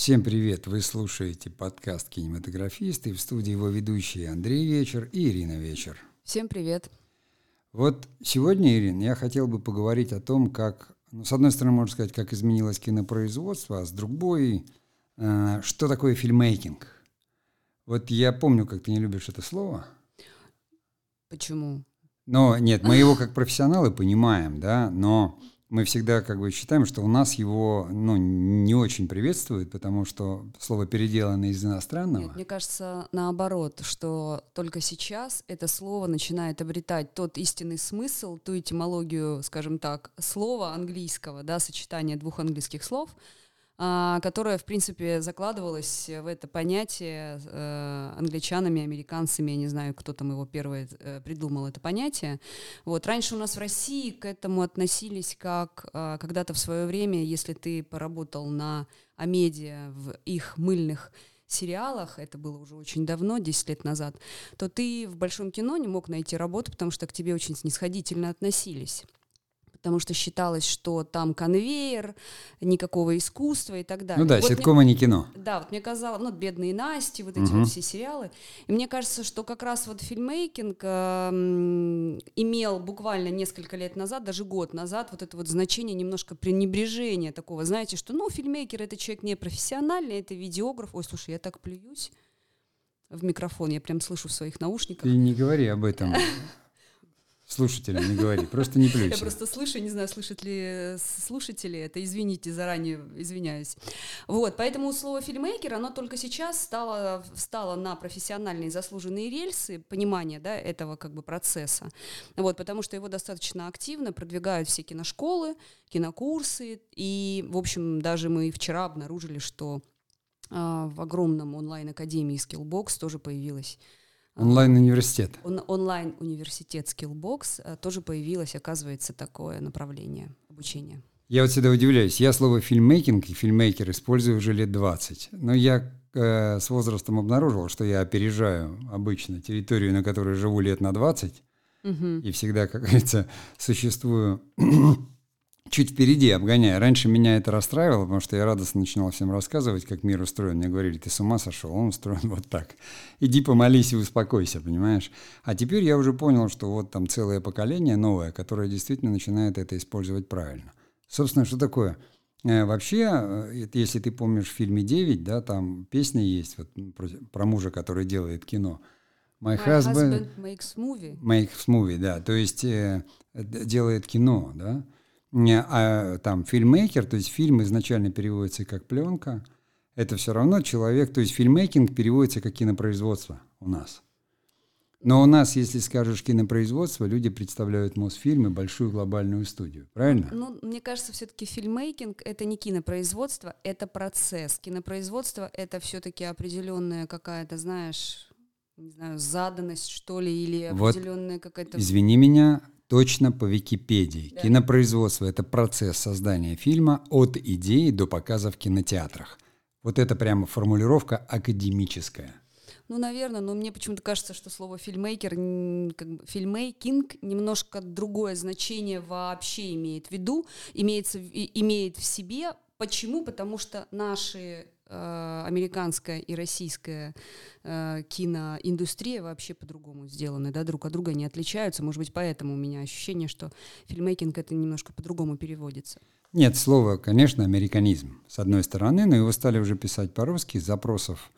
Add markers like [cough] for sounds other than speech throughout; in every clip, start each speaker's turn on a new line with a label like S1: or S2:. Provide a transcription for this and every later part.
S1: Всем привет! Вы слушаете подкаст «Кинематографисты». В студии его ведущие Андрей Вечер и Ирина Вечер.
S2: Всем привет!
S1: Вот сегодня, Ирина, я хотел бы поговорить о том, как, ну, с одной стороны, можно сказать, как изменилось кинопроизводство, а с другой, э, что такое фильмейкинг. Вот я помню, как ты не любишь это слово.
S2: Почему?
S1: Но нет, мы его как профессионалы понимаем, да, но мы всегда как бы считаем, что у нас его ну, не очень приветствуют, потому что слово переделано из иностранного.
S2: Нет, мне кажется, наоборот, что только сейчас это слово начинает обретать тот истинный смысл, ту этимологию, скажем так, слова английского, да, сочетание двух английских слов — которая, в принципе, закладывалась в это понятие э, англичанами, американцами, я не знаю, кто там его первый э, придумал это понятие. Вот. Раньше у нас в России к этому относились как э, когда-то в свое время, если ты поработал на Амедиа в их мыльных сериалах, это было уже очень давно, 10 лет назад, то ты в большом кино не мог найти работу, потому что к тебе очень снисходительно относились потому что считалось, что там конвейер, никакого искусства и так далее.
S1: Ну да,
S2: вот
S1: ситкома не кино.
S2: Да, вот мне казалось, ну, «Бедные Насти», вот эти угу. вот все сериалы. И мне кажется, что как раз вот фильмейкинг э, имел буквально несколько лет назад, даже год назад, вот это вот значение немножко пренебрежения такого, знаете, что, ну, фильмейкер — это человек не профессиональный, это видеограф. Ой, слушай, я так плююсь в микрофон, я прям слышу в своих наушниках.
S1: Ты не говори об этом. [laughs] Слушателям не говори, просто не плюйся.
S2: Я просто слышу, не знаю, слышат ли слушатели это, извините, заранее извиняюсь. Вот, поэтому слово фильмейкер, оно только сейчас стало, встало на профессиональные заслуженные рельсы понимания, да, этого как бы процесса. Вот, потому что его достаточно активно продвигают все киношколы, кинокурсы, и, в общем, даже мы вчера обнаружили, что э, в огромном онлайн-академии Skillbox тоже появилась
S1: Онлайн-университет.
S2: Он, онлайн-университет Skillbox э, тоже появилось, оказывается, такое направление обучения.
S1: Я вот всегда удивляюсь. Я слово фильммейкинг и фильммейкер использую уже лет 20. Но я э, с возрастом обнаружил, что я опережаю обычно территорию, на которой живу лет на 20. Угу. И всегда, как [laughs] говорится, существую чуть впереди, обгоняя. Раньше меня это расстраивало, потому что я радостно начинал всем рассказывать, как мир устроен. Мне говорили, ты с ума сошел, он устроен вот так. Иди помолись и успокойся, понимаешь? А теперь я уже понял, что вот там целое поколение новое, которое действительно начинает это использовать правильно. Собственно, что такое? Э, вообще, э, если ты помнишь в фильме «Девять», да, там песня есть вот, про, про мужа, который делает кино.
S2: My, My husband, husband makes movie.
S1: Makes movie, да, то есть э, делает кино, да а там фильммейкер, то есть фильм изначально переводится как пленка, это все равно человек, то есть фильммейкинг переводится как кинопроизводство у нас. Но у нас, если скажешь кинопроизводство, люди представляют Мосфильмы, большую глобальную студию, правильно?
S2: Ну, мне кажется, все-таки фильммейкинг — это не кинопроизводство, это процесс. Кинопроизводство — это все-таки определенная какая-то, знаешь, не знаю, заданность, что ли, или определенная вот, какая-то...
S1: Извини меня, точно по Википедии. Да. Кинопроизводство – это процесс создания фильма от идеи до показа в кинотеатрах. Вот это прямо формулировка академическая.
S2: Ну, наверное, но мне почему-то кажется, что слово фильмейкер, как бы, фильмейкинг немножко другое значение вообще имеет в виду, имеется, имеет в себе. Почему? Потому что наши американская и российская э, киноиндустрия вообще по-другому сделаны, да, друг от друга не отличаются. Может быть, поэтому у меня ощущение, что фильмейкинг это немножко по-другому переводится.
S1: Нет, слово, конечно, американизм, с одной стороны, но его стали уже писать по-русски, запросов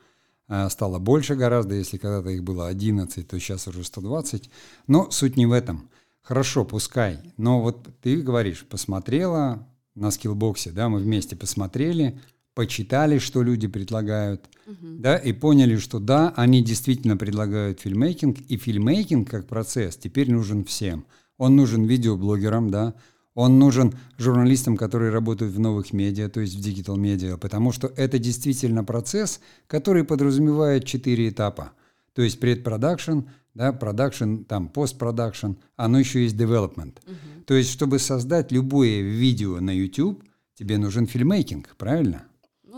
S1: э, стало больше гораздо, если когда-то их было 11, то сейчас уже 120, но суть не в этом. Хорошо, пускай, но вот ты говоришь, посмотрела на Skillbox е, да, мы вместе посмотрели, почитали, что люди предлагают, угу. да, и поняли, что да, они действительно предлагают filmmaking, и filmmaking как процесс теперь нужен всем. Он нужен видеоблогерам, да, он нужен журналистам, которые работают в новых медиа, то есть в digital медиа, потому что это действительно процесс, который подразумевает четыре этапа. То есть предпродакшн, да, продакшн, там постпродакшн, оно еще есть development. Угу. То есть, чтобы создать любое видео на YouTube, тебе нужен фильмейкинг, правильно?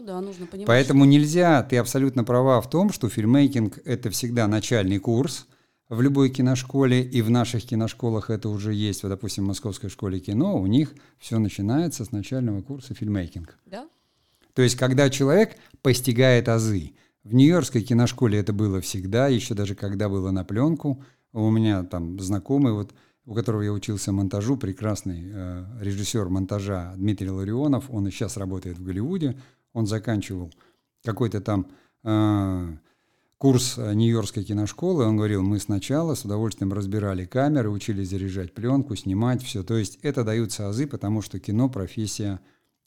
S2: Да, нужно понимать.
S1: Поэтому нельзя, ты абсолютно права в том, что фильмейкинг – это всегда начальный курс в любой киношколе, и в наших киношколах это уже есть. Вот, допустим, в Московской школе кино у них все начинается с начального курса фильмейкинг.
S2: Да?
S1: То есть, когда человек постигает азы. В Нью-Йоркской киношколе это было всегда, еще даже когда было на пленку. У меня там знакомый, вот, у которого я учился монтажу, прекрасный э, режиссер монтажа Дмитрий Ларионов, он и сейчас работает в Голливуде, он заканчивал какой-то там э, курс э, Нью-Йоркской киношколы, он говорил, мы сначала с удовольствием разбирали камеры, учились заряжать пленку, снимать все. То есть это даются азы, потому что кино, профессия,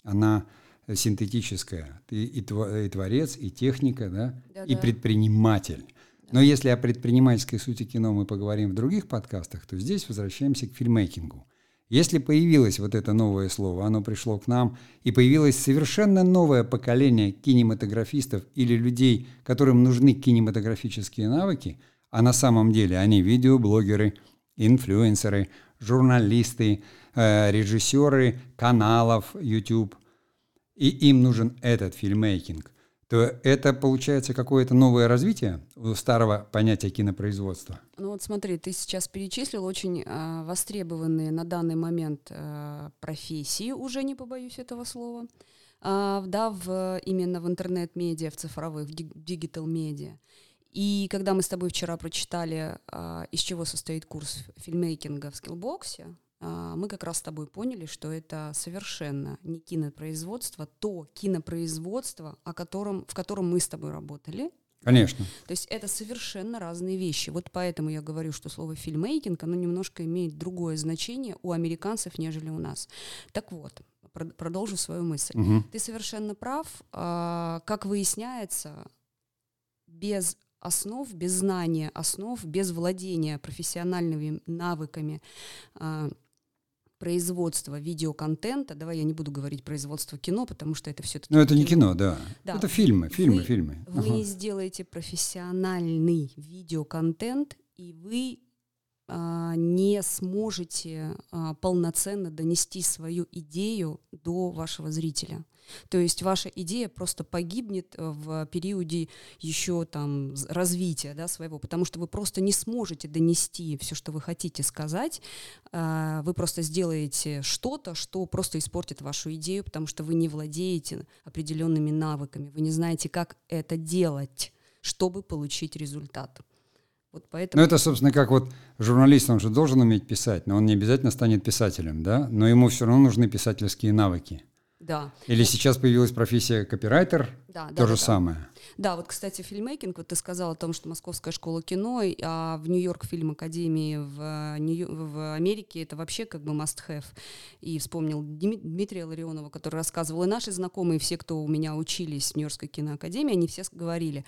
S1: она синтетическая. Ты и, и творец, и техника, да, да и предприниматель. Но если о предпринимательской сути кино мы поговорим в других подкастах, то здесь возвращаемся к фильмейкингу. Если появилось вот это новое слово, оно пришло к нам, и появилось совершенно новое поколение кинематографистов или людей, которым нужны кинематографические навыки, а на самом деле они видеоблогеры, инфлюенсеры, журналисты, э, режиссеры каналов YouTube, и им нужен этот filmmaking, то это получается какое-то новое развитие старого понятия кинопроизводства.
S2: Ну вот смотри, ты сейчас перечислил очень э, востребованные на данный момент э, профессии, уже не побоюсь этого слова, э, да, в, именно в интернет-медиа, в цифровых, в digital-медиа. И когда мы с тобой вчера прочитали, э, из чего состоит курс фильмейкинга в скиллбоксе, мы как раз с тобой поняли, что это совершенно не кинопроизводство, то кинопроизводство, о котором, в котором мы с тобой работали.
S1: Конечно.
S2: То есть это совершенно разные вещи. Вот поэтому я говорю, что слово фильмейкинг, оно немножко имеет другое значение у американцев, нежели у нас. Так вот, продолжу свою мысль. Угу. Ты совершенно прав. А, как выясняется, без основ, без знания основ, без владения профессиональными навыками производства видеоконтента, давай я не буду говорить производство кино, потому что это все-таки...
S1: Ну, это кино. не кино, да. да. Это фильмы, фильмы,
S2: вы,
S1: фильмы.
S2: Вы ага. сделаете профессиональный видеоконтент, и вы не сможете а, полноценно донести свою идею до вашего зрителя. То есть ваша идея просто погибнет в периоде еще там развития да, своего, потому что вы просто не сможете донести все, что вы хотите сказать. А, вы просто сделаете что-то, что просто испортит вашу идею, потому что вы не владеете определенными навыками, вы не знаете, как это делать, чтобы получить результат.
S1: Вот поэтому... Ну, это, собственно, как вот журналист, он же должен уметь писать, но он не обязательно станет писателем, да? Но ему все равно нужны писательские навыки.
S2: Да.
S1: Или сейчас появилась профессия копирайтер, да, то да, же да, самое.
S2: Да. да, вот, кстати, фильмейкинг, вот ты сказал о том, что Московская школа кино, а в Нью-Йорк фильм Академии в, Нью- в Америке это вообще как бы must-have. И вспомнил Дмитрия Ларионова, который рассказывал, и наши знакомые, все, кто у меня учились в Нью-Йоркской киноакадемии, они все говорили,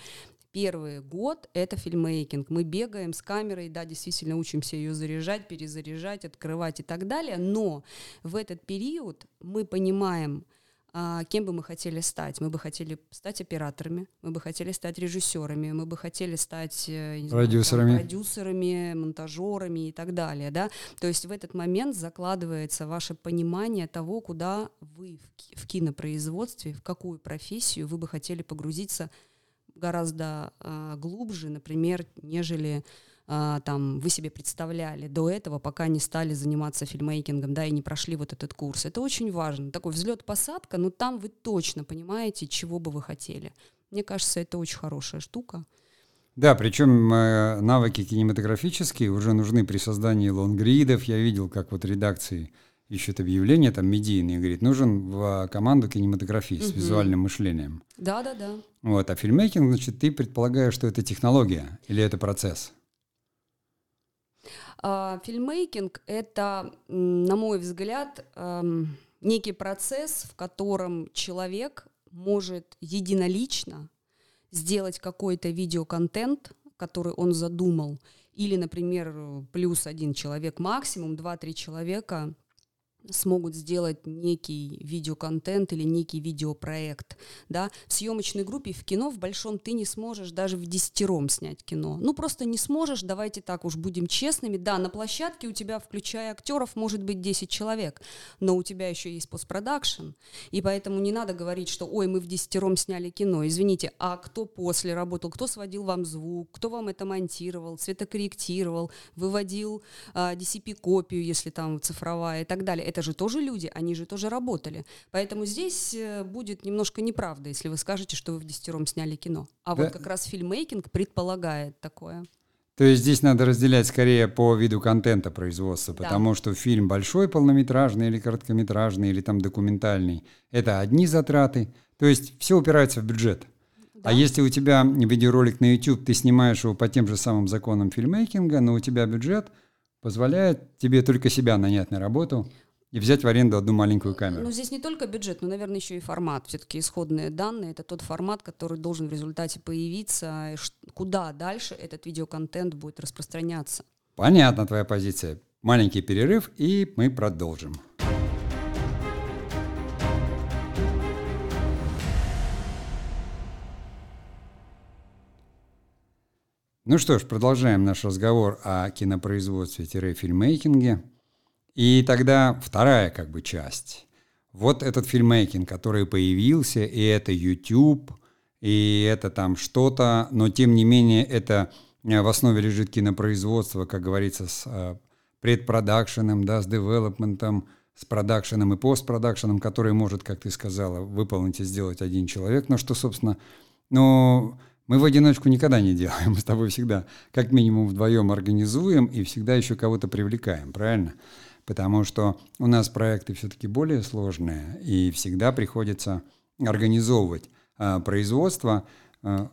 S2: Первый год — это фильмейкинг. Мы бегаем с камерой, да, действительно учимся ее заряжать, перезаряжать, открывать и так далее, но в этот период мы понимаем, а, кем бы мы хотели стать. Мы бы хотели стать операторами, мы бы хотели стать режиссерами, мы бы хотели стать
S1: э, знаю, продюсерами.
S2: Там, продюсерами, монтажерами и так далее. Да? То есть в этот момент закладывается ваше понимание того, куда вы в кинопроизводстве, в какую профессию вы бы хотели погрузиться гораздо э, глубже, например, нежели э, там вы себе представляли до этого, пока не стали заниматься фильмейкингом, да, и не прошли вот этот курс. Это очень важно. Такой взлет-посадка, но там вы точно понимаете, чего бы вы хотели. Мне кажется, это очень хорошая штука.
S1: Да, причем э, навыки кинематографические уже нужны при создании лонгридов. Я видел, как вот редакции ищут объявления, там, медийные, говорит, нужен в команду кинематографист угу. с визуальным мышлением.
S2: Да, да, да.
S1: Вот, а фильмейкинг, значит, ты предполагаешь, что это технология или это процесс?
S2: А, фильмейкинг — это, на мой взгляд, эм, некий процесс, в котором человек может единолично сделать какой-то видеоконтент, который он задумал, или, например, плюс один человек максимум, два-три человека смогут сделать некий видеоконтент или некий видеопроект, да, в съемочной группе в кино в большом ты не сможешь даже в десятером снять кино, ну просто не сможешь, давайте так уж будем честными, да, на площадке у тебя, включая актеров, может быть 10 человек, но у тебя еще есть постпродакшн, и поэтому не надо говорить, что, ой, мы в десятером сняли кино, извините, а кто после работал, кто сводил вам звук, кто вам это монтировал, цветокорректировал, выводил а, DCP-копию, если там цифровая и так далее, это же тоже люди, они же тоже работали. Поэтому здесь э, будет немножко неправда, если вы скажете, что вы в десятером сняли кино. А да. вот как раз фильмейкинг предполагает такое.
S1: То есть здесь надо разделять скорее по виду контента производства, да. потому что фильм большой, полнометражный или короткометражный, или там документальный, это одни затраты. То есть все упирается в бюджет. А да. А если у тебя видеоролик на YouTube, ты снимаешь его по тем же самым законам фильмейкинга, но у тебя бюджет позволяет тебе только себя нанять на работу, и взять в аренду одну маленькую камеру.
S2: Ну, здесь не только бюджет, но, наверное, еще и формат. Все-таки исходные данные — это тот формат, который должен в результате появиться, куда дальше этот видеоконтент будет распространяться.
S1: Понятна твоя позиция. Маленький перерыв, и мы продолжим. Ну что ж, продолжаем наш разговор о кинопроизводстве-фильмейкинге. И тогда вторая как бы часть. Вот этот фильмейкинг, который появился, и это YouTube, и это там что-то, но тем не менее это э, в основе лежит кинопроизводство, как говорится, с э, предпродакшеном, да, с девелопментом, с продакшеном и постпродакшеном, который может, как ты сказала, выполнить и сделать один человек, но что, собственно, ну, мы в одиночку никогда не делаем, [laughs] мы с тобой всегда как минимум вдвоем организуем и всегда еще кого-то привлекаем, правильно? Потому что у нас проекты все-таки более сложные, и всегда приходится организовывать а, производство. А,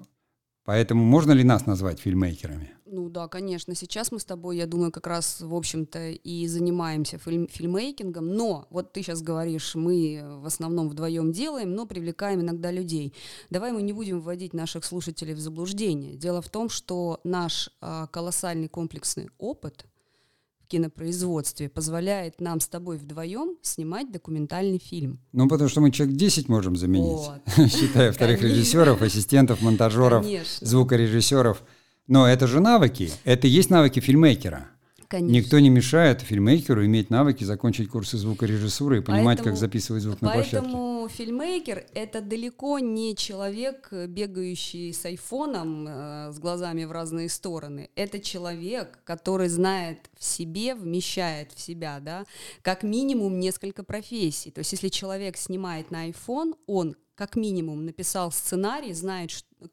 S1: поэтому можно ли нас назвать фильмейкерами?
S2: Ну да, конечно. Сейчас мы с тобой, я думаю, как раз, в общем-то, и занимаемся фильм, фильмейкингом. Но вот ты сейчас говоришь, мы в основном вдвоем делаем, но привлекаем иногда людей. Давай мы не будем вводить наших слушателей в заблуждение. Дело в том, что наш а, колоссальный комплексный опыт – кинопроизводстве позволяет нам с тобой вдвоем снимать документальный фильм.
S1: Ну, потому что мы человек 10 можем заменить, вот. [laughs] считая вторых режиссеров, ассистентов, монтажеров, Конечно. звукорежиссеров. Но это же навыки, это и есть навыки фильмейкера. Конечно. Никто не мешает фильмейкеру иметь навыки, закончить курсы звукорежиссуры и понимать, поэтому, как записывать звук на площадке.
S2: Поэтому фильмейкер — это далеко не человек, бегающий с айфоном, э, с глазами в разные стороны. Это человек, который знает в себе, вмещает в себя, да, как минимум несколько профессий. То есть если человек снимает на iPhone, он как минимум написал сценарий, знает,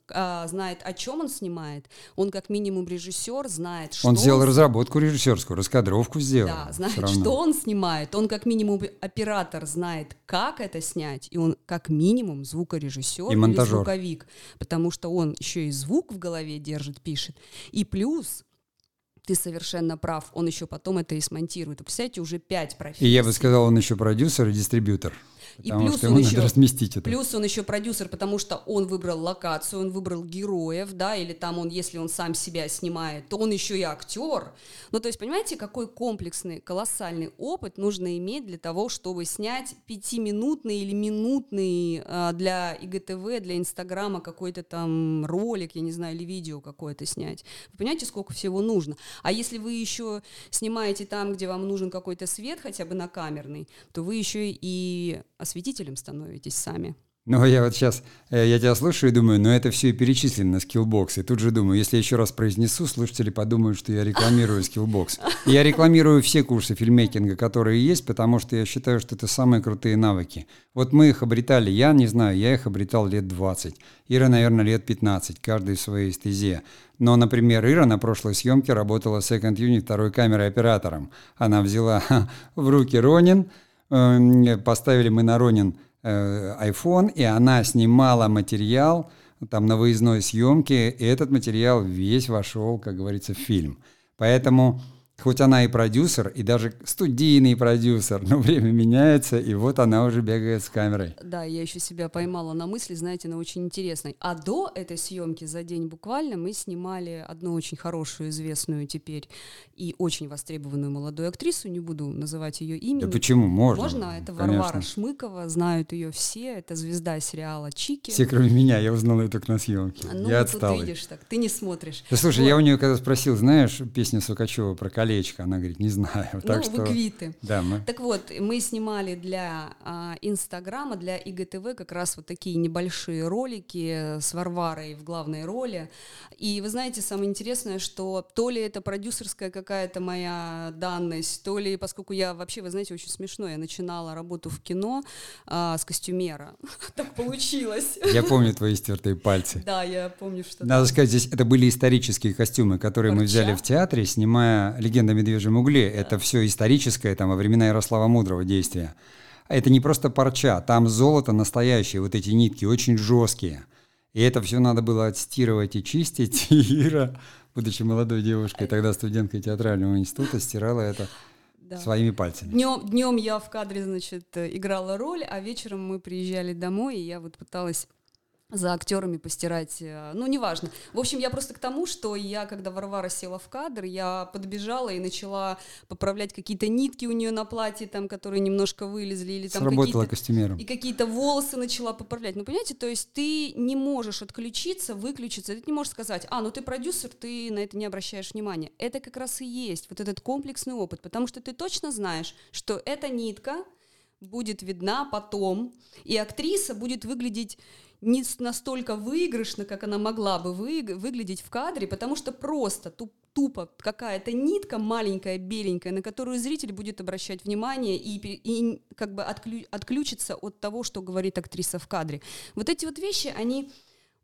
S2: а, знает, о чем он снимает. Он как минимум режиссер, знает,
S1: что он сделал он... разработку режиссерскую, раскадровку сделал.
S2: Да, знает, что он снимает. Он как минимум оператор знает, как это снять, и он как минимум звукорежиссер и или звуковик, потому что он еще и звук в голове держит, пишет. И плюс ты совершенно прав, он еще потом это и смонтирует. Представляете, уже пять профессий.
S1: И я бы сказал, он еще продюсер и дистрибьютор. И плюс что он еще, разместить это.
S2: Плюс он еще продюсер, потому что он выбрал локацию, он выбрал героев, да, или там он, если он сам себя снимает, то он еще и актер. Ну, то есть, понимаете, какой комплексный, колоссальный опыт нужно иметь для того, чтобы снять пятиминутный или минутный а, для ИГТВ, для Инстаграма какой-то там ролик, я не знаю, или видео какое-то снять. Вы понимаете, сколько всего нужно? А если вы еще снимаете там, где вам нужен какой-то свет, хотя бы на камерный, то вы еще и осветителем становитесь сами.
S1: Ну, я вот сейчас, э, я тебя слушаю и думаю, ну это все и перечислено на Skillbox. И тут же думаю, если я еще раз произнесу, слушатели подумают, что я рекламирую Skillbox. я рекламирую все курсы фильмейкинга, которые есть, потому что я считаю, что это самые крутые навыки. Вот мы их обретали, я не знаю, я их обретал лет 20. Ира, наверное, лет 15, каждый в своей стезе. Но, например, Ира на прошлой съемке работала Second Unit второй камерой оператором. Она взяла [laughs] в руки Ронин, поставили мы на Ронин э, iPhone, и она снимала материал там на выездной съемке, и этот материал весь вошел, как говорится, в фильм. Поэтому Хоть она и продюсер, и даже студийный продюсер, но [laughs] время меняется, и вот она уже бегает с камерой.
S2: Да, я еще себя поймала на мысли, знаете, на очень интересной. А до этой съемки за день буквально мы снимали одну очень хорошую, известную теперь и очень востребованную молодую актрису, не буду называть ее имя.
S1: Да почему? Можно.
S2: Можно, это Конечно. Варвара Шмыкова, знают ее все, это звезда сериала «Чики».
S1: Все, кроме меня, я узнал ее только на съемке.
S2: Ну,
S1: я
S2: отстал. видишь так, ты не смотришь.
S1: Да слушай, вот. я у нее когда спросил, знаешь, песню Сукачева про колечко? Она говорит, не знаю.
S2: Ну,
S1: так
S2: вы
S1: что...
S2: квиты.
S1: Да, мы...
S2: Так вот, мы снимали для а, Инстаграма, для ИГТВ как раз вот такие небольшие ролики с Варварой в главной роли. И вы знаете, самое интересное, что то ли это продюсерская какая-то моя данность, то ли, поскольку я вообще, вы знаете, очень смешно, я начинала работу в кино а, с костюмера. [laughs] Так получилось.
S1: Я помню твои стертые пальцы.
S2: Да, я помню, что...
S1: Надо сказать, здесь это были исторические костюмы, которые мы взяли в театре, снимая «Легенда о медвежьем угле». Это все историческое, там, во времена Ярослава Мудрого действия. Это не просто парча, там золото настоящее, вот эти нитки очень жесткие. И это все надо было отстирывать и чистить. [laughs] И Ира, будучи молодой девушкой, тогда студенткой театрального института, стирала это
S2: Да.
S1: своими пальцами.
S2: Днем, днем я в кадре, значит, играла роль, а вечером мы приезжали домой, и я вот пыталась за актерами постирать, э, ну, неважно. В общем, я просто к тому, что я, когда Варвара села в кадр, я подбежала и начала поправлять какие-то нитки у нее на платье, там, которые немножко вылезли, или там
S1: Сработала костюмером.
S2: И какие-то волосы начала поправлять. Ну, понимаете, то есть ты не можешь отключиться, выключиться. Ты не можешь сказать, а, ну ты продюсер, ты на это не обращаешь внимания. Это как раз и есть вот этот комплексный опыт, потому что ты точно знаешь, что эта нитка будет видна потом, и актриса будет выглядеть не настолько выигрышно, как она могла бы вы- выглядеть в кадре, потому что просто туп- тупо какая-то нитка маленькая, беленькая, на которую зритель будет обращать внимание и, и как бы отклю- отключится от того, что говорит актриса в кадре. Вот эти вот вещи, они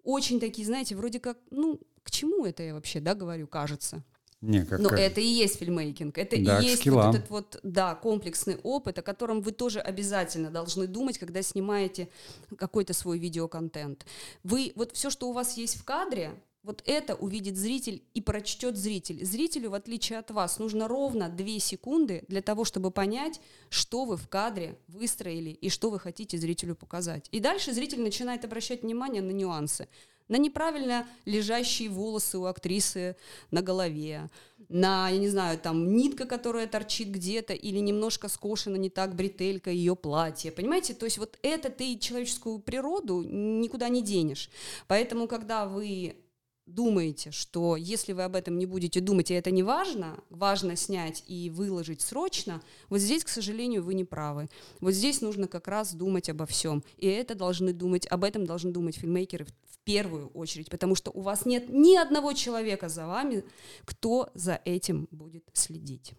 S2: очень такие, знаете, вроде как, ну, к чему это я вообще, да, говорю, кажется.
S1: Не, как,
S2: Но это и есть фильмейкинг. Это
S1: Да,
S2: и есть
S1: скиллам.
S2: вот этот вот, да, комплексный опыт, о котором вы тоже обязательно должны думать, когда снимаете какой-то свой видеоконтент. Вы, вот все, что у вас есть в кадре, вот это увидит зритель и прочтет зритель. Зрителю, в отличие от вас, нужно ровно 2 секунды для того, чтобы понять, что вы в кадре выстроили и что вы хотите зрителю показать. И дальше зритель начинает обращать внимание на нюансы на неправильно лежащие волосы у актрисы на голове, на, я не знаю, там нитка, которая торчит где-то, или немножко скошена не так бретелька ее платья. Понимаете? То есть вот это ты человеческую природу никуда не денешь. Поэтому, когда вы думаете, что если вы об этом не будете думать, и это не важно, важно снять и выложить срочно, вот здесь, к сожалению, вы не правы. Вот здесь нужно как раз думать обо всем. И это должны думать, об этом должны думать фильмейкеры первую очередь, потому что у вас нет ни одного человека за вами, кто за этим будет следить.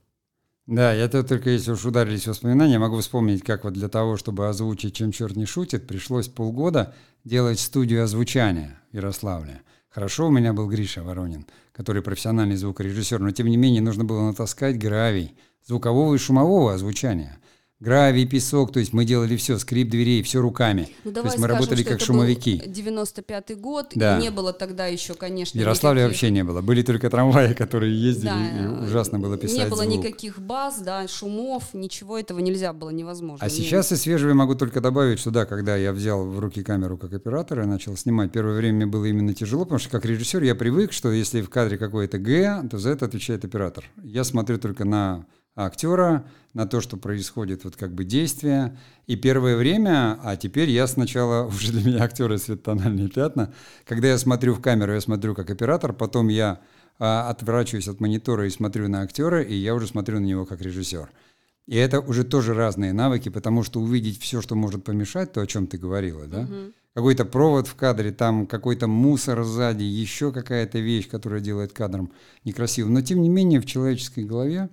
S1: Да, я тут только если уж ударились воспоминания, могу вспомнить, как вот для того, чтобы озвучить «Чем черт не шутит», пришлось полгода делать студию озвучания в Ярославле. Хорошо, у меня был Гриша Воронин, который профессиональный звукорежиссер, но тем не менее нужно было натаскать гравий звукового и шумового озвучания. Гравий, песок, то есть мы делали все, скрип дверей, все руками.
S2: Ну,
S1: то
S2: давай
S1: есть мы
S2: скажем,
S1: работали как
S2: это
S1: шумовики.
S2: Был 95-й год,
S1: Да.
S2: и не было тогда еще, конечно,
S1: В Ярославле
S2: никаких-
S1: вообще не было. Были только трамваи, которые ездили,
S2: Да,
S1: и ужасно было писать
S2: Не было
S1: звук.
S2: никаких баз, да, шумов, ничего этого нельзя было, невозможно.
S1: А
S2: Не-
S1: сейчас из свежего могу только добавить, что да, когда я взял в руки камеру как оператор и начал снимать, первое время мне было именно тяжело, потому что как режиссер я привык, что если в кадре какое-то Г, то за это отвечает оператор. Я смотрю только на актера, на то, что происходит вот как бы действие. И первое время, а теперь я сначала, [laughs] уже для меня актеры светотональные пятна, когда я смотрю в камеру, я смотрю как оператор, потом я а, отворачиваюсь от монитора и смотрю на актера, и я уже смотрю на него как режиссер. И это уже тоже разные навыки, потому что увидеть все, что может помешать, то, о чем ты говорила, да? Какой-то провод в кадре, там какой-то мусор сзади, еще какая-то вещь, которая делает кадром некрасивым. Но тем не менее в человеческой голове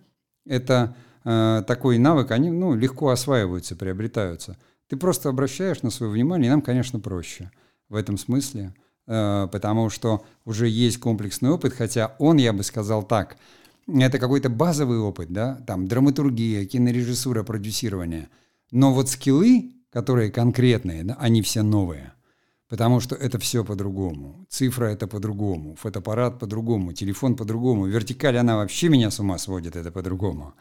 S1: это э, такой навык, они ну, легко осваиваются, приобретаются. Ты просто обращаешь на свое внимание, и нам, конечно, проще в этом смысле, э, потому что уже есть комплексный опыт, хотя он, я бы сказал так, это какой-то базовый опыт, да, там драматургия, кинорежиссура, продюсирование. Но вот скиллы, которые конкретные, да, они все новые. Потому что это все по-другому. Цифра это по-другому, фотоаппарат по-другому, телефон по-другому. Вертикаль, она вообще меня с ума сводит, это по-другому.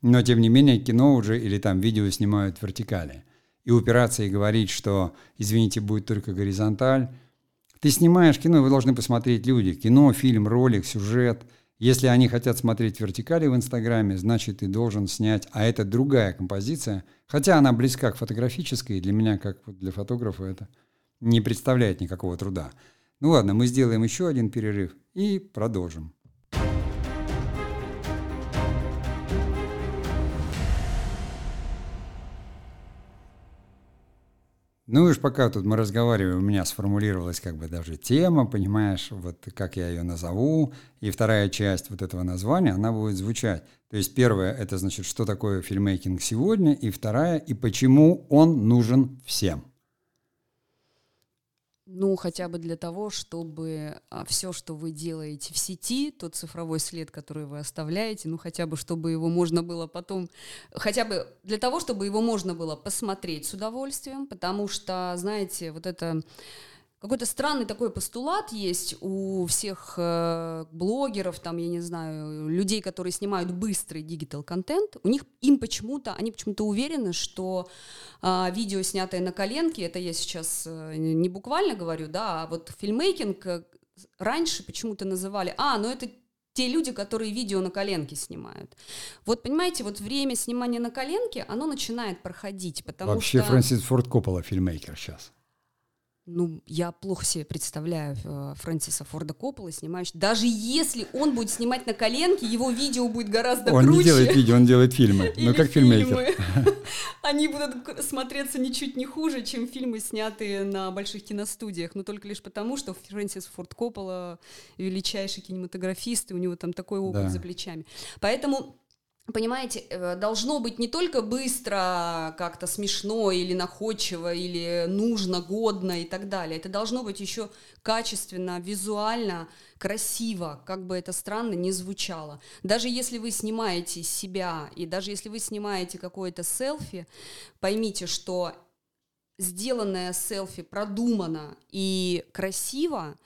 S1: Но, тем не менее, кино уже или там видео снимают в вертикали. И упираться и говорить, что, извините, будет только горизонталь. Ты снимаешь кино, вы должны посмотреть люди. Кино, фильм, ролик, сюжет. Если они хотят смотреть вертикали в Инстаграме, значит, ты должен снять. А это другая композиция. Хотя она близка к фотографической, для меня, как для фотографа, это не представляет никакого труда. Ну ладно, мы сделаем еще один перерыв и продолжим. Ну и уж пока тут мы разговариваем, у меня сформулировалась как бы даже тема, понимаешь, вот как я ее назову. И вторая часть вот этого названия, она будет звучать. То есть первая это значит, что такое фильмейкинг сегодня, и вторая, и почему он нужен всем.
S2: Ну, хотя бы для того, чтобы а, все, что вы делаете в сети, тот цифровой след, который вы оставляете, ну, хотя бы, чтобы его можно было потом, хотя бы для того, чтобы его можно было посмотреть с удовольствием, потому что, знаете, вот это какой-то странный такой постулат есть у всех э, блогеров, там, я не знаю, людей, которые снимают быстрый digital контент, у них им почему-то, они почему-то уверены, что э, видео, снятое на коленке, это я сейчас э, не буквально говорю, да, а вот filmmaking э, раньше почему-то называли, а, ну это те люди, которые видео на коленке снимают. Вот понимаете, вот время снимания на коленке, оно начинает проходить, потому
S1: Вообще
S2: что...
S1: Фрэнсис Форд Коппола фильмейкер сейчас.
S2: Ну, я плохо себе представляю э, Фрэнсиса Форда Коппола, снимающего. Даже если он будет снимать на коленке, его видео будет гораздо
S1: он
S2: круче.
S1: Он не делает видео, он делает фильмы. [laughs] Ну, как фильмейкер. [laughs] [laughs]
S2: Они будут смотреться ничуть не хуже, чем фильмы, снятые на больших киностудиях. Но только лишь потому, что Фрэнсис Форд Коппола величайший кинематографист, и у него там такой опыт да. за плечами. Поэтому Понимаете, э, должно быть не только быстро, как-то смешно или находчиво, или нужно, годно и так далее. Это должно быть еще качественно, визуально, красиво, как бы это странно не звучало. Даже если вы снимаете себя, и даже если вы снимаете какое-то селфи, поймите, что сделанное селфи продумано и красиво,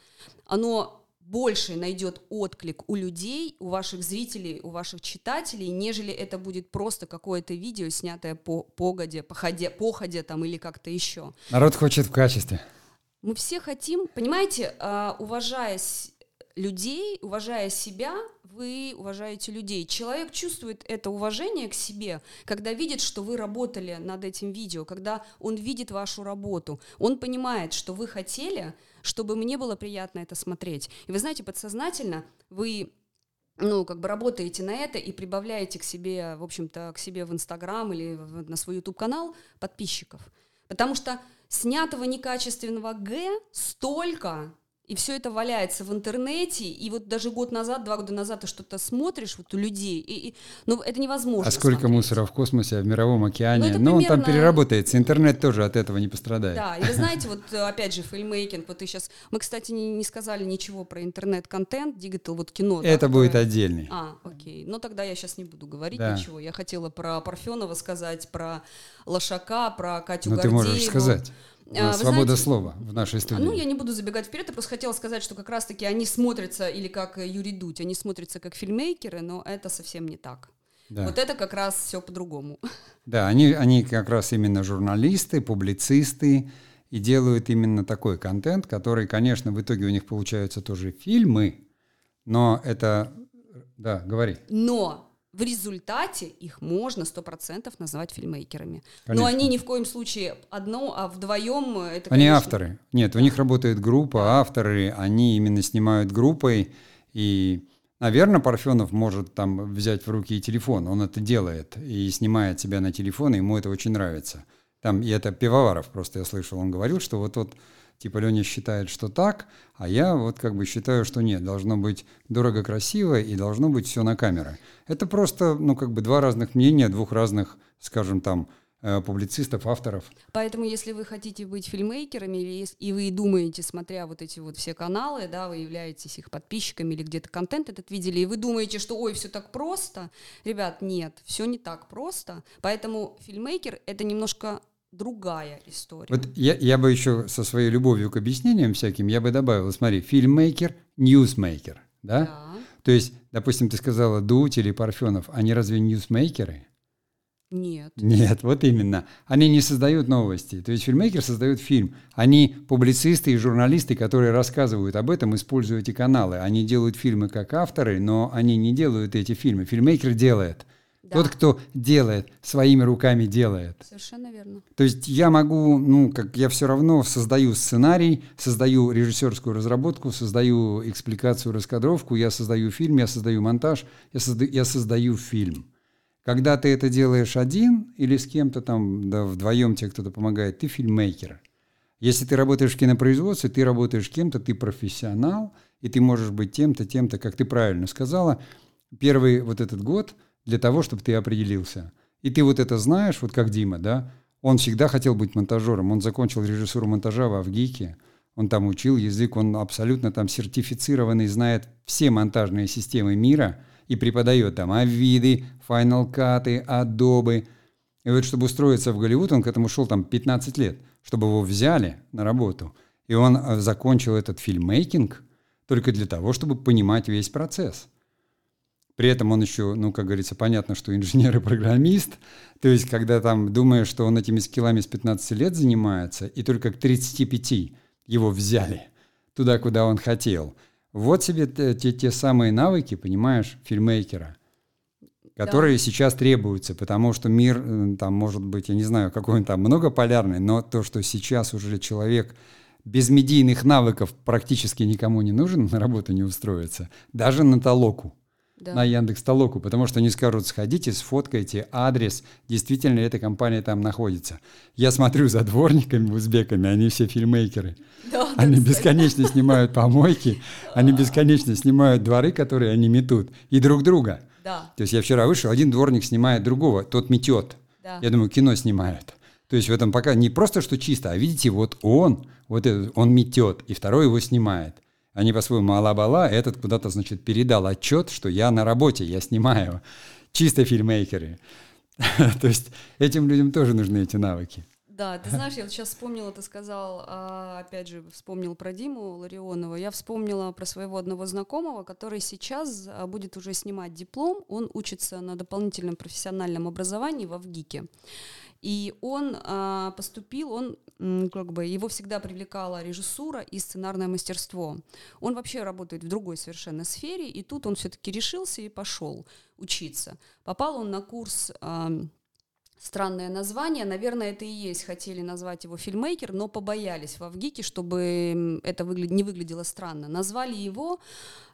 S2: оно больше найдет отклик у людей, у ваших зрителей, у ваших читателей, нежели это будет просто какое-то видео, снятое по погоде, походе, походе там или как-то еще.
S1: Народ хочет в качестве.
S2: Мы все хотим, понимаете, а, уважая людей, уважая себя, вы уважаете людей. Человек чувствует это уважение к себе, когда видит, что вы работали над этим видео, когда он видит вашу работу. Он понимает, что вы хотели, чтобы мне было приятно это смотреть. И вы знаете, подсознательно вы ну, как бы работаете на это и прибавляете к себе, в общем-то, к себе в Инстаграм или на свой YouTube-канал подписчиков. Потому что снятого некачественного Г столько, и все это валяется в интернете, и вот даже год назад, два года назад ты что-то смотришь вот у людей, и, и, ну это невозможно.
S1: А сколько смотреть. мусора в космосе, в мировом океане? Ну, ну примерно... он там переработается, интернет тоже от этого не пострадает.
S2: Да, и вы знаете, вот опять же, filmmaking, вот ты сейчас, мы, кстати, не, не сказали ничего про интернет-контент, digital, вот кино.
S1: Это да, будет которое... отдельный.
S2: А, окей, ну тогда я сейчас не буду говорить да. ничего, я хотела про Парфенова сказать, про Лошака, про Катю
S1: Ну
S2: ты
S1: можешь сказать. А, свобода знаете, слова в нашей студии.
S2: Ну, я не буду забегать вперед, я просто хотела сказать, что как раз-таки они смотрятся, или как Юрий Дудь, они смотрятся как filmmaker ы, но это совсем не так. Да. Вот это как раз все по-другому.
S1: Да, они, они как раз именно журналисты, публицисты, и делают именно такой контент, который, конечно, в итоге у них получаются тоже фильмы, но это... Да, говори.
S2: Но в результате их можно сто процентов назвать фильмейкерами. Конечно. Но они ни в коем случае одно, а вдвоем это.
S1: Они конечно... авторы. Нет, у них работает группа, авторы, они именно снимают группой и Наверное, Парфенов может там взять в руки и телефон, он это делает и снимает себя на телефон, и ему это очень нравится. Там, и это Пивоваров, просто я слышал, он говорил, что вот, вот типа Леня считает, что так, а я вот как бы считаю, что нет, должно быть дорого, красиво и должно быть все на камеры. Это просто, ну, как бы два разных мнения, двух разных, скажем там, э, публицистов, авторов.
S2: Поэтому, если вы хотите быть фильмейкерами, или и вы думаете, смотря вот эти вот все каналы, да, вы являетесь их подписчиками или где-то контент этот видели, и вы думаете, что ой, все так просто, ребят, нет, все не так просто. Поэтому filmmaker — это немножко другая история.
S1: Вот я, я бы еще со своей любовью к объяснениям всяким, я бы добавил, смотри, filmmaker, ньюсмейкер, да? да? То есть, допустим, ты сказала Дудь или Парфенов, они разве ньюсмейкеры?
S2: Нет.
S1: Нет, вот именно. Они не создают новости. То есть filmmaker создает фильм. Они публицисты и журналисты, которые рассказывают об этом, используя эти каналы. Они делают фильмы как авторы, но они не делают эти фильмы. Filmmaker делает – да. Тот, кто делает, своими руками делает.
S2: Совершенно верно.
S1: То есть я могу, ну, как я все равно создаю сценарий, создаю режиссерскую разработку, создаю экспликацию, раскадровку, я создаю фильм, я создаю монтаж, я создаю, я создаю фильм. Когда ты это делаешь один или с кем-то там, да, вдвоем тебе кто-то помогает, ты фильммейкер. Если ты работаешь в кинопроизводстве, ты работаешь кем-то, ты профессионал, и ты можешь быть тем-то, тем-то, как ты правильно сказала, первый вот этот год для того, чтобы ты определился. И ты вот это знаешь, вот как Дима, да, он всегда хотел быть монтажером, он закончил режиссуру монтажа в Авгике, он там учил язык, он абсолютно там сертифицированный, знает все монтажные системы мира и преподает там Авиды, Final Cut, Adobe. И вот чтобы устроиться в Голливуд, он к этому шел там 15 лет, чтобы его взяли на работу. И он э, закончил этот фильммейкинг только для того, чтобы понимать весь процесс. При этом он еще, ну, как говорится, понятно, что инженер и программист. То есть, когда там думаешь, что он этими скиллами с 15 лет занимается, и только к 35 его взяли туда, куда он хотел. Вот себе те, те самые навыки, понимаешь, фильмейкера, которые да. сейчас требуются, потому что мир, э, там, может быть, я не знаю, какой он там многополярный, но то, что сейчас уже человек без медийных навыков практически никому не нужен, на работу не устроится, даже на толоку да. на Яндекс Толоку, потому что они скажут, сходите, сфоткайте адрес, действительно ли эта компания там находится. Я смотрю за дворниками, узбеками, они все фильмейкеры. [laughs] Да, они да, бесконечно кстати. снимают помойки, они бесконечно снимают дворы, которые они метут, и друг друга. Да. То есть я вчера вышел, один дворник снимает другого, тот метет. Да. Я думаю, кино снимают. То есть в этом пока не просто что чисто, а видите, вот он, вот этот, он метет, и второй его снимает. Они по-своему ала-бала, этот куда-то, значит, передал отчет, что я на работе, я снимаю. Чисто фильмейкеры. [laughs] То есть этим людям тоже нужны эти навыки.
S2: Да, ты знаешь, я вот сейчас вспомнила, ты сказал, а, опять же, вспомнил про Диму Ларионова, я вспомнила про своего одного знакомого, который сейчас а, будет уже снимать диплом, он учится на дополнительном профессиональном образовании в ВГИКе. И он а, поступил, он как бы его всегда привлекала режиссура и сценарное мастерство. Он вообще работает в другой совершенно сфере, и тут он все-таки решился и пошел учиться. Попал он на курс а, странное название. Наверное, это и есть. Хотели назвать его фильмейкер, но побоялись в Авгике, чтобы это выгля... не выглядело странно. Назвали его,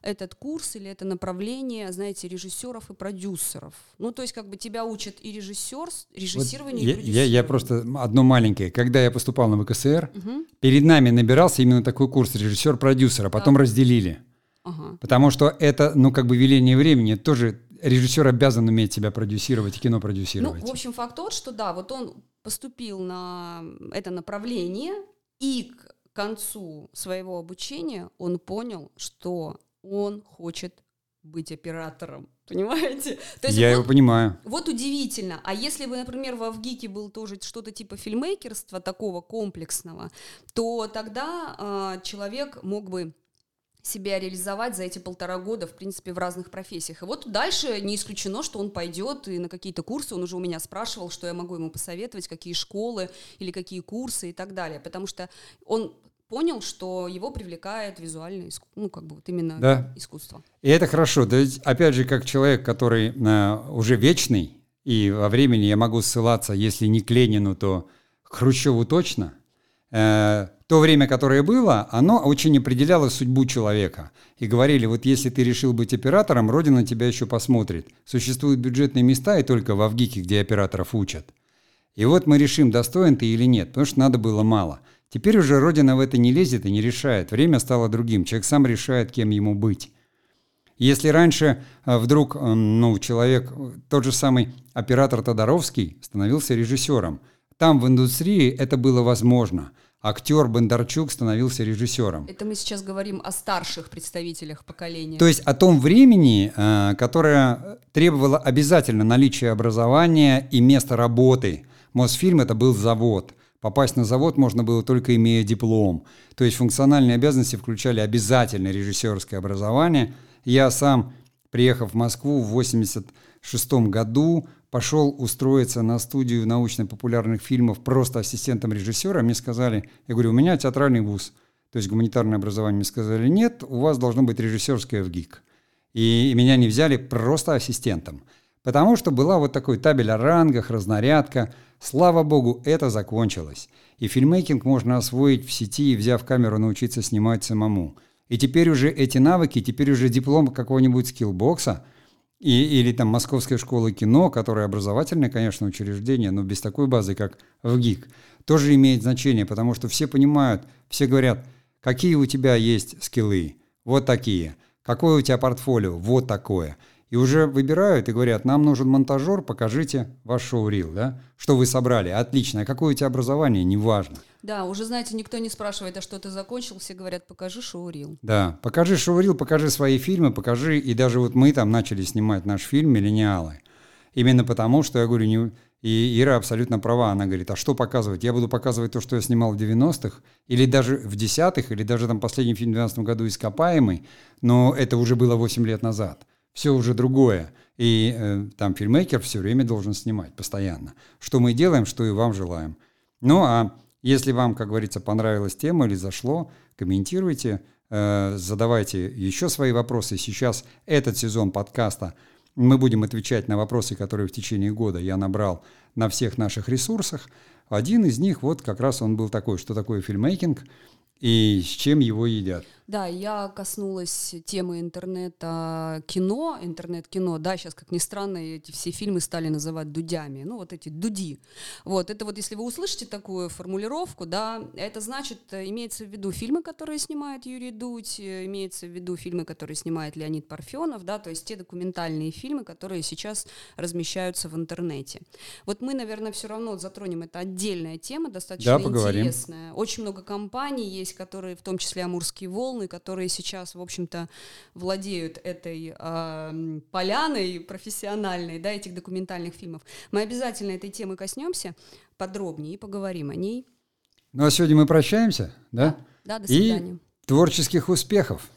S2: этот курс или это направление, знаете, режиссеров и продюсеров. Ну, то есть как бы тебя учат и режиссер, режиссирование, вот и
S1: я, продюсирование. Я, я просто одно маленькое. Когда я поступал на ВКСР, угу. перед нами набирался именно такой курс режиссер-продюсер, а потом да. разделили. Ага. Потому что это, ну, как бы веление времени, тоже режиссер обязан уметь себя продюсировать кино продюсировать.
S2: Ну, в общем, факт тот, что да, вот он поступил на это направление, и к концу своего обучения он понял, что он хочет быть оператором. [laughs] Понимаете?
S1: То есть Я вот, его понимаю.
S2: Вот удивительно. А если бы, например, в Авгике был тоже что-то типа фильмейкерства такого комплексного, то тогда э, человек мог бы себя реализовать за эти полтора года, в принципе, в разных профессиях. И вот дальше не исключено, что он пойдет и на какие-то курсы, он уже у меня спрашивал, что я могу ему посоветовать, какие школы или какие курсы и так далее, потому что он понял, что его привлекает визуальное искусство, ну, как бы вот именно да. искусство.
S1: И это хорошо. То есть, опять же, как человек, который э, уже вечный, и во времени я могу ссылаться, если не к Ленину, то к Хрущеву точно – Э, то время, которое было, оно очень определяло судьбу человека. И говорили, вот если ты решил быть оператором, Родина тебя еще посмотрит. Существуют бюджетные места, и только в Авгике, где операторов учат. И вот мы решим, достоин ты или нет, потому что надо было мало. Теперь уже Родина в это не лезет и не решает. Время стало другим. Человек сам решает, кем ему быть. Если раньше э, вдруг ну, человек, тот же самый оператор Тодоровский, становился режиссером, там в индустрии это было возможно – актер Бондарчук становился режиссером.
S2: Это мы сейчас говорим о старших представителях поколения.
S1: То есть о том времени, э, которое требовало обязательно наличия образования и места работы. Мосфильм это был завод. Попасть на завод можно было только имея диплом. То есть функциональные обязанности включали обязательно режиссерское образование. Я сам, приехав в Москву в 1986 году, пошел устроиться на студию научно-популярных фильмов просто ассистентом режиссера, мне сказали, я говорю, у меня театральный вуз, то есть гуманитарное образование, мне сказали, нет, у вас должно быть режиссерское в ГИК. И меня не взяли просто ассистентом, потому что была вот такой табель о рангах, разнарядка. Слава богу, это закончилось. И фильмейкинг можно освоить в сети, взяв камеру, научиться снимать самому. И теперь уже эти навыки, теперь уже диплом какого-нибудь скиллбокса – и, или там Московская школа кино, которая образовательное, конечно, учреждение, но без такой базы, как в ГИК, тоже имеет значение, потому что все понимают, все говорят, какие у тебя есть скиллы, вот такие, какое у тебя портфолио, вот такое – и уже выбирают и говорят, нам нужен монтажер, покажите ваш шоу-рил, да? Что вы собрали? Отлично. А какое у тебя образование? Неважно.
S2: Да, уже, знаете, никто не спрашивает, а что ты закончил, все говорят, покажи шоу-рил.
S1: Да, покажи шоу-рил, покажи свои фильмы, покажи, и даже вот мы там начали снимать наш фильм «Миллениалы». Именно потому, что я говорю, не, и Ира абсолютно права. Она говорит, а что показывать? Я буду показывать то, что я снимал в 90-х, или даже в 10-х, или даже там последний фильм в 2012 году «Ископаемый», но это уже было 8 лет назад все уже другое. И э, там фильмейкер все время должен снимать постоянно. Что мы делаем, что и вам желаем. Ну а если вам, как говорится, понравилась тема или зашло, комментируйте, э, задавайте еще свои вопросы. Сейчас этот сезон подкаста мы будем отвечать на вопросы, которые в течение года я набрал на всех наших ресурсах. Один из них, вот как раз он был такой, что такое фильмейкинг и с чем его едят.
S2: Да, я коснулась темы интернета кино, интернет-кино. Да, сейчас, как ни странно, эти все фильмы стали называть дудями. Ну, вот эти дуди. Вот, это вот, если вы услышите такую формулировку, да, это значит, имеется в виду фильмы, которые снимает Юрий Дудь, имеется в виду фильмы, которые снимает Леонид Парфенов, да, то есть те документальные фильмы, которые сейчас размещаются в интернете. Вот мы, наверное, все равно затронем, это отдельная тема, достаточно да, интересная. Очень много компаний есть, которые, в том числе Амурские волны, которые сейчас, в общем-то, владеют этой э, поляной профессиональной, да, этих документальных фильмов. Мы обязательно этой темы коснемся подробнее и поговорим о ней.
S1: Ну а сегодня мы прощаемся, да?
S2: Да, да до свидания.
S1: И творческих успехов!